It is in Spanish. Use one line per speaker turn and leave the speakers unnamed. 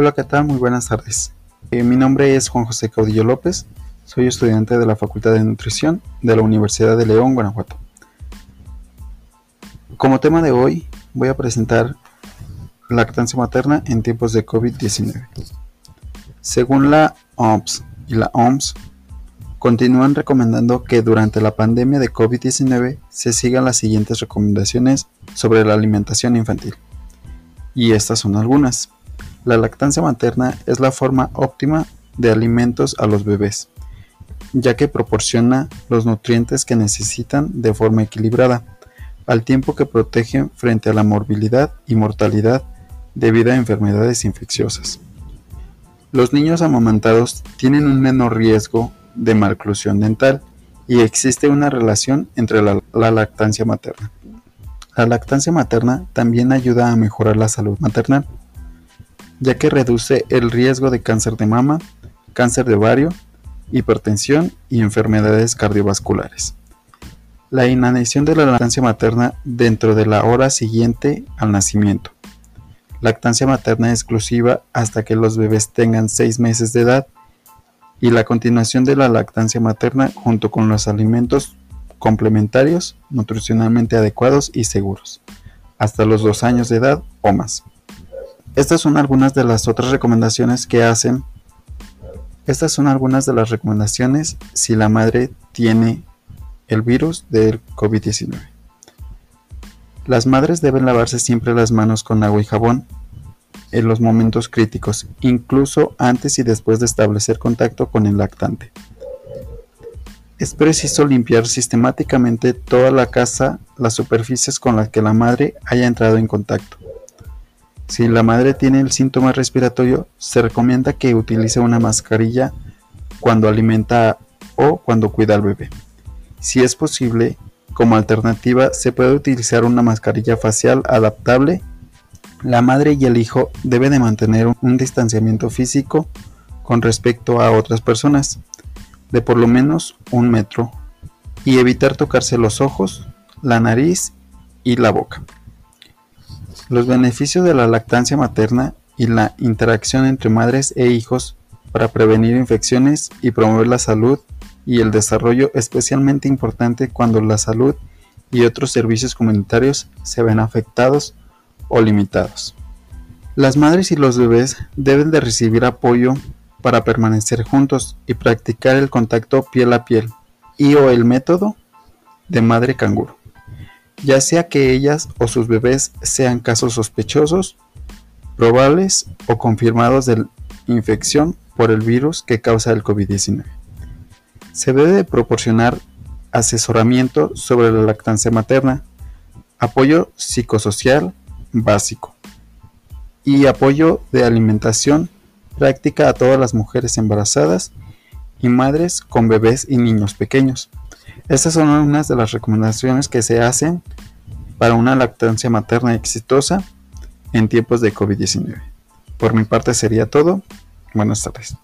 Hola, ¿qué tal? Muy buenas tardes. Eh, mi nombre es Juan José Caudillo López, soy estudiante de la Facultad de Nutrición de la Universidad de León, Guanajuato. Como tema de hoy voy a presentar lactancia materna en tiempos de COVID-19. Según la OMS y la OMS, continúan recomendando que durante la pandemia de COVID-19 se sigan las siguientes recomendaciones sobre la alimentación infantil. Y estas son algunas. La lactancia materna es la forma óptima de alimentos a los bebés, ya que proporciona los nutrientes que necesitan de forma equilibrada, al tiempo que protege frente a la morbilidad y mortalidad debido a enfermedades infecciosas. Los niños amamantados tienen un menor riesgo de malclusión dental y existe una relación entre la, la, lactancia materna. La lactancia materna también ayuda a mejorar la salud maternal, ya que reduce el riesgo de cáncer de mama, cáncer de ovario, hipertensión y enfermedades cardiovasculares. La inanición de la lactancia materna dentro de la hora siguiente al nacimiento. Lactancia materna exclusiva hasta que los bebés tengan 6 meses de edad y la continuación de la lactancia materna junto con los alimentos complementarios, nutricionalmente adecuados y seguros, hasta los 2 años de edad o más. Estas son algunas de las otras recomendaciones que hacen. Estas son algunas de las recomendaciones si la madre tiene el virus del COVID-19. Las madres deben lavarse siempre las manos con agua y jabón en los momentos críticos, incluso antes y después de establecer contacto con el lactante. Es preciso limpiar sistemáticamente toda la casa, las superficies con las que la madre haya entrado en contacto. Si la madre tiene el síntoma respiratorio, se recomienda que utilice una mascarilla cuando alimenta o cuando cuida al bebé. Si es posible, como alternativa, se puede utilizar una mascarilla facial adaptable. La madre y el hijo deben de mantener un distanciamiento físico con respecto a otras personas, de por lo menos un metro, y evitar tocarse los ojos, la nariz y la boca. Los beneficios de la lactancia materna y la interacción entre madres e hijos para prevenir infecciones y promover la salud y el desarrollo especialmente importante cuando la salud y otros servicios comunitarios se ven afectados o limitados. Las madres y los bebés deben de recibir apoyo para permanecer juntos y practicar el contacto piel a piel y o el método de madre canguro ya sea que ellas o sus bebés sean casos sospechosos, probables o confirmados de infección por el virus que causa el COVID-19. Se debe proporcionar asesoramiento sobre la lactancia materna, apoyo psicosocial básico y apoyo de alimentación práctica a todas las mujeres embarazadas y madres con bebés y niños pequeños. Estas son algunas de las recomendaciones que se hacen para una lactancia materna exitosa en tiempos de COVID-19. Por mi parte sería todo. Buenas tardes.